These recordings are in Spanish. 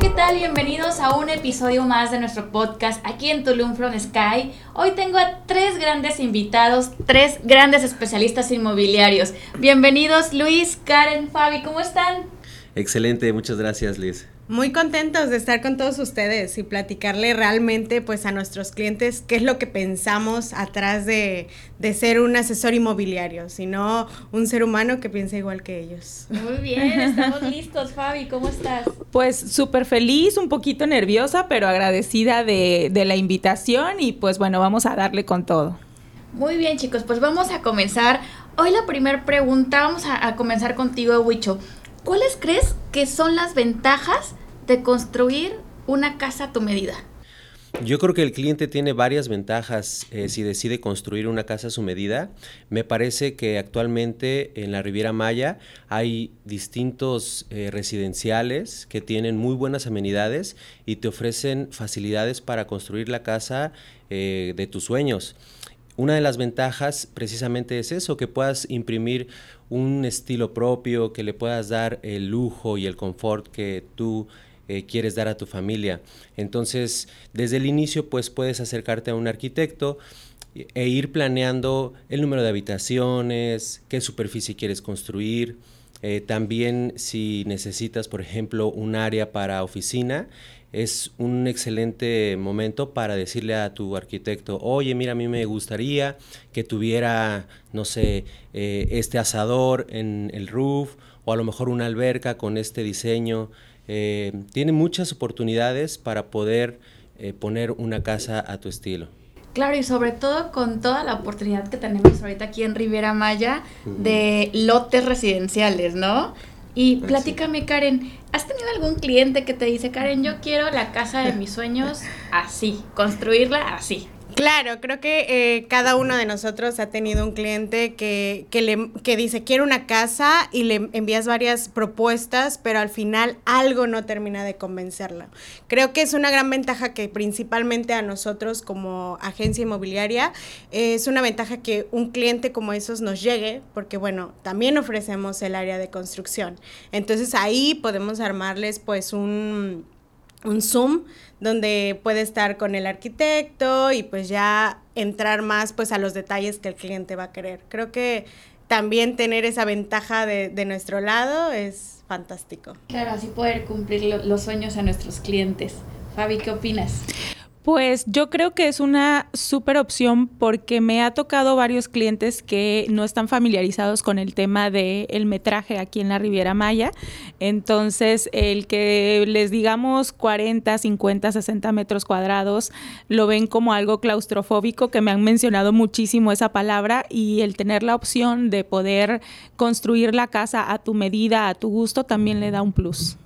¿qué tal? Bienvenidos a un episodio más de nuestro podcast aquí en Tulum from Sky. Hoy tengo a tres grandes invitados, tres grandes especialistas inmobiliarios. Bienvenidos Luis, Karen, Fabi, ¿cómo están? Excelente, muchas gracias Liz. Muy contentos de estar con todos ustedes y platicarle realmente pues a nuestros clientes qué es lo que pensamos atrás de, de, ser un asesor inmobiliario, sino un ser humano que piensa igual que ellos. Muy bien, estamos listos. Fabi, ¿cómo estás? Pues súper feliz, un poquito nerviosa, pero agradecida de, de la invitación y pues bueno, vamos a darle con todo. Muy bien chicos, pues vamos a comenzar. Hoy la primera pregunta, vamos a, a comenzar contigo, Huicho. ¿Cuáles crees que son las ventajas de construir una casa a tu medida? Yo creo que el cliente tiene varias ventajas eh, si decide construir una casa a su medida. Me parece que actualmente en la Riviera Maya hay distintos eh, residenciales que tienen muy buenas amenidades y te ofrecen facilidades para construir la casa eh, de tus sueños. Una de las ventajas precisamente es eso, que puedas imprimir un estilo propio, que le puedas dar el lujo y el confort que tú eh, quieres dar a tu familia. Entonces, desde el inicio, pues puedes acercarte a un arquitecto e ir planeando el número de habitaciones, qué superficie quieres construir. Eh, también si necesitas, por ejemplo, un área para oficina, es un excelente momento para decirle a tu arquitecto, oye, mira, a mí me gustaría que tuviera, no sé, eh, este asador en el roof o a lo mejor una alberca con este diseño. Eh, tiene muchas oportunidades para poder eh, poner una casa a tu estilo. Claro, y sobre todo con toda la oportunidad que tenemos ahorita aquí en Riviera Maya de lotes residenciales, ¿no? Y platícame, Karen, ¿has tenido algún cliente que te dice, Karen, yo quiero la casa de mis sueños así, construirla así? Claro, creo que eh, cada uno de nosotros ha tenido un cliente que, que, le, que dice, quiero una casa y le envías varias propuestas, pero al final algo no termina de convencerla. Creo que es una gran ventaja que principalmente a nosotros como agencia inmobiliaria es una ventaja que un cliente como esos nos llegue, porque bueno, también ofrecemos el área de construcción. Entonces ahí podemos armarles pues un un Zoom donde puede estar con el arquitecto y pues ya entrar más pues a los detalles que el cliente va a querer. Creo que también tener esa ventaja de, de nuestro lado es fantástico. Claro, así poder cumplir lo, los sueños a nuestros clientes. Fabi, ¿qué opinas? Pues yo creo que es una súper opción porque me ha tocado varios clientes que no están familiarizados con el tema del metraje aquí en la Riviera Maya. Entonces, el que les digamos 40, 50, 60 metros cuadrados, lo ven como algo claustrofóbico, que me han mencionado muchísimo esa palabra, y el tener la opción de poder construir la casa a tu medida, a tu gusto, también le da un plus.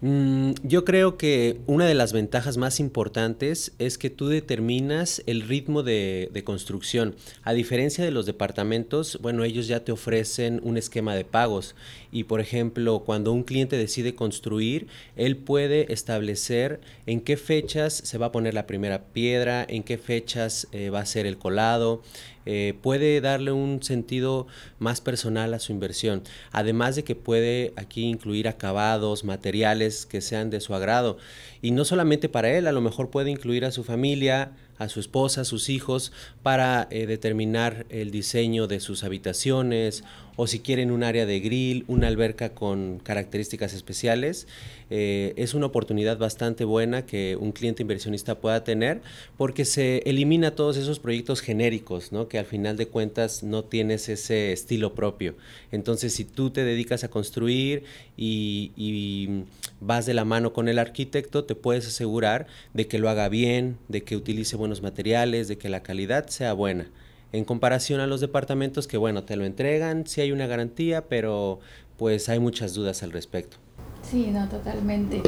Mm, yo creo que una de las ventajas más importantes es que tú determinas el ritmo de, construcción. A diferencia de los departamentos, bueno, ellos ya te ofrecen un esquema de pagos y, por ejemplo, cuando un cliente decide construir, él puede establecer en qué fechas se va a poner la primera piedra, en qué fechas eh, va a ser el colado, eh, puede darle un sentido más personal a su inversión. Además de que puede aquí incluir acabados, materiales que sean de su agrado. Y no solamente para él, a lo mejor puede incluir a su familia, a su esposa, a sus hijos, para eh, determinar el diseño de sus habitaciones o si quieren un área de grill, una alberca con características especiales. Eh, es una oportunidad bastante buena que un cliente inversionista pueda tener porque se elimina todos esos proyectos genéricos, ¿no? que al final de cuentas no tienes ese estilo propio. Entonces, si tú te dedicas a construir y, vas de la mano con el arquitecto, te puedes asegurar de que lo haga bien, de que utilice buenos materiales, de que la calidad sea buena en comparación a los departamentos que, bueno, te lo entregan, sí hay una garantía, pero pues hay muchas dudas al respecto. Sí, no, totalmente.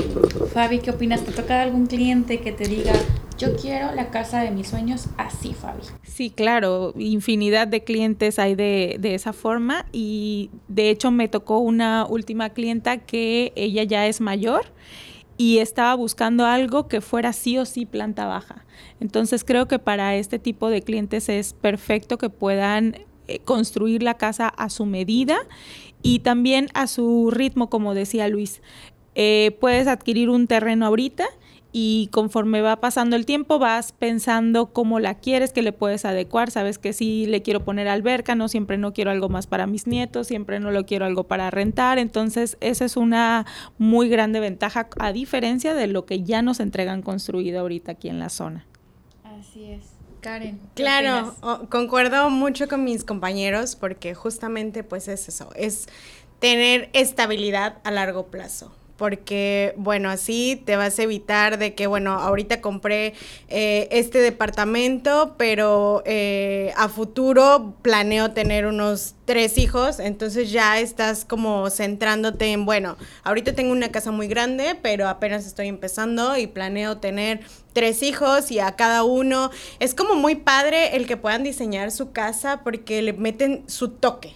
Fabi, ¿qué opinas? ¿Te toca algún cliente que te diga, yo quiero la casa de mis sueños así, Fabi? Sí, claro, infinidad de clientes hay de, de esa forma y de hecho me tocó una última clienta que ella ya es mayor y estaba buscando algo que fuera sí o sí planta baja. Entonces creo que para este tipo de clientes es perfecto que puedan eh, construir la casa a su medida y también a su ritmo, como decía Luis. eh, puedes adquirir un terreno ahorita y conforme va pasando el tiempo vas pensando cómo la quieres, que le puedes adecuar, sabes que si le quiero poner alberca, no siempre no quiero algo más para mis nietos, siempre no lo quiero algo para rentar, entonces esa es una muy grande ventaja a diferencia de lo que ya nos entregan construido ahorita aquí en la zona. Así es. Karen. Claro, concuerdo mucho con mis compañeros porque justamente pues es eso, es tener estabilidad a largo plazo porque bueno, así te vas a evitar de que, bueno, ahorita compré eh, este departamento, pero eh, a futuro planeo tener unos tres hijos, entonces ya estás como centrándote en, bueno, ahorita tengo una casa muy grande, pero apenas estoy empezando y planeo tener tres hijos y a cada uno. Es como muy padre el que puedan diseñar su casa porque le meten su toque.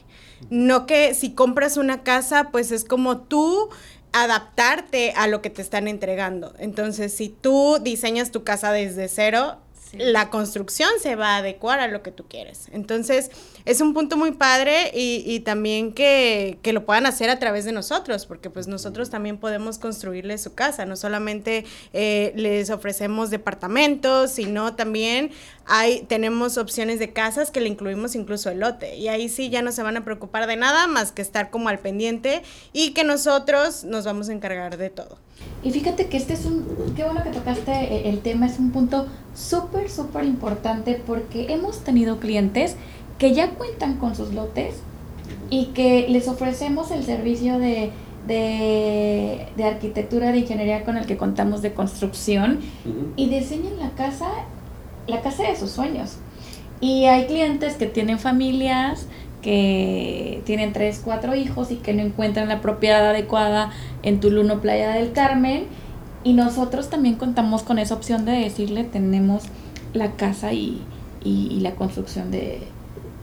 No que si compras una casa, pues es como tú adaptarte a lo que te están entregando. Entonces, si tú diseñas tu casa desde cero, la construcción se va a adecuar a lo que tú quieres. Entonces, es un punto muy padre y, también que, lo puedan hacer a través de nosotros, porque pues nosotros también podemos construirles su casa, no solamente eh, les ofrecemos departamentos, sino también hay, tenemos opciones de casas que le incluimos incluso el lote, y ahí sí ya no se van a preocupar de nada más que estar como al pendiente y que nosotros nos vamos a encargar de todo. Y fíjate que este es un, qué bueno que tocaste eh, el tema, es un punto súper, súper importante porque hemos tenido clientes que ya cuentan con sus lotes y que les ofrecemos el servicio de, de, arquitectura, de ingeniería con el que contamos de construcción y diseñan la casa, la casa de sus sueños. Y hay clientes que tienen familias, que tienen tres, cuatro hijos y que no encuentran la propiedad adecuada en Tulum Playa del Carmen. Y nosotros también contamos con esa opción de decirle, tenemos la casa y, y, la construcción de,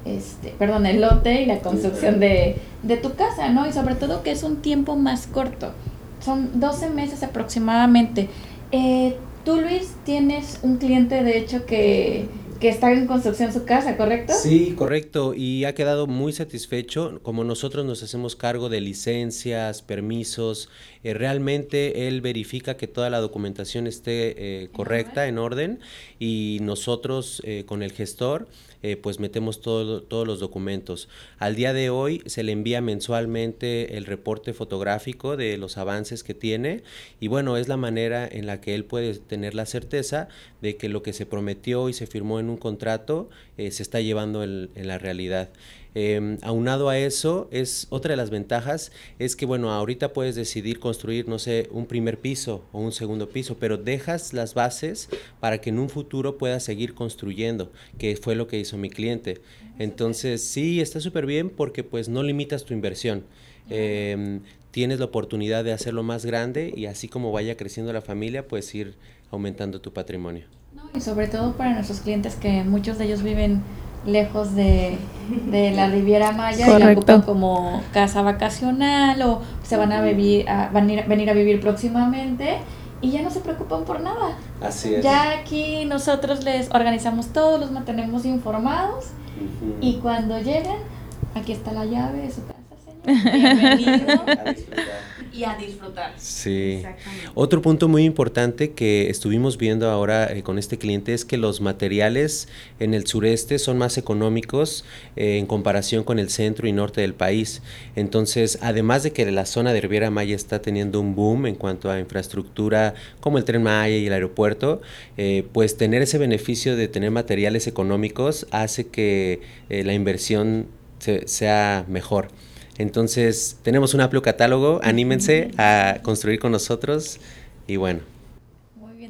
este, perdón, el lote y la construcción de, de, tu casa, ¿no? Y sobre todo que es un tiempo más corto. Son 12 meses aproximadamente. Eh, tú, Luis, tienes un cliente, de hecho, que que está en construcción su casa, ¿correcto? Sí, correcto. Y ha quedado muy satisfecho. Como nosotros nos hacemos cargo de licencias, permisos, eh, realmente él verifica que toda la documentación esté eh, correcta, en orden, y nosotros eh, con el gestor eh, pues metemos todo, todos los documentos. Al día de hoy se le envía mensualmente el reporte fotográfico de los avances que tiene y bueno, es la manera en la que él puede tener la certeza de que lo que se prometió y se firmó en un contrato eh, se está llevando en la realidad. Eh, aunado a eso, es otra de las ventajas, es que bueno, ahorita puedes decidir construir, no sé, un primer piso o un segundo piso, pero dejas las bases para que en un futuro puedas seguir construyendo, que fue lo que hizo mi cliente. Entonces, sí, está súper bien porque pues no limitas tu inversión. Em, tienes la oportunidad de hacerlo más grande y así como vaya creciendo la familia, pues ir aumentando tu patrimonio. y sobre todo para nuestros clientes que muchos de ellos viven lejos de, de la Riviera Maya y la ocupan como casa vacacional o se van a, vivir, a, van a venir a vivir próximamente y ya no se preocupan por nada. Así es. Ya aquí nosotros les organizamos todo, los mantenemos informados y cuando lleguen, aquí está la llave de su casa, señor. Bienvenido y a disfrutar. Sí. Otro punto muy importante que estuvimos viendo ahora eh, con este cliente es que los materiales en el sureste son más económicos eh, en comparación con el centro y norte del país. Entonces, además de que la zona de Riviera Maya está teniendo un boom en cuanto a infraestructura como el tren Maya y el aeropuerto, eh, pues tener ese beneficio de tener materiales económicos hace que la inversión sea mejor. Entonces, tenemos un amplio catálogo, anímense a construir con nosotros y bueno.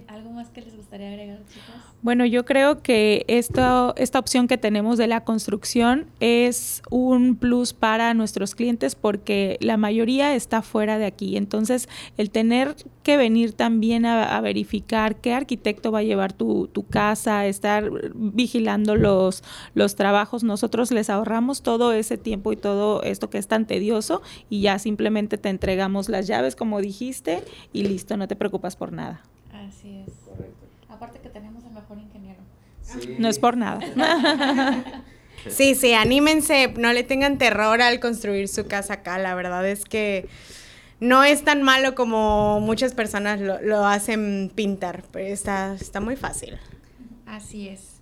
¿Algo más que les gustaría agregar, chicos? Bueno, yo creo que esta, esta opción que tenemos de la construcción es un plus para nuestros clientes porque la mayoría está fuera de aquí. Entonces, el tener que venir también a, verificar qué arquitecto va a llevar tu, tu, casa, estar vigilando los, los trabajos, nosotros les ahorramos todo ese tiempo y todo esto que es tan tedioso y ya simplemente te entregamos las llaves, como dijiste, y listo, no te preocupas por nada. Así es. Correcto. Aparte que tenemos el mejor ingeniero. No es por nada. sí, sí, anímense, no le tengan terror al construir su casa acá. La verdad es que no es tan malo como muchas personas lo, lo hacen pintar, pero está, está muy fácil. Así es.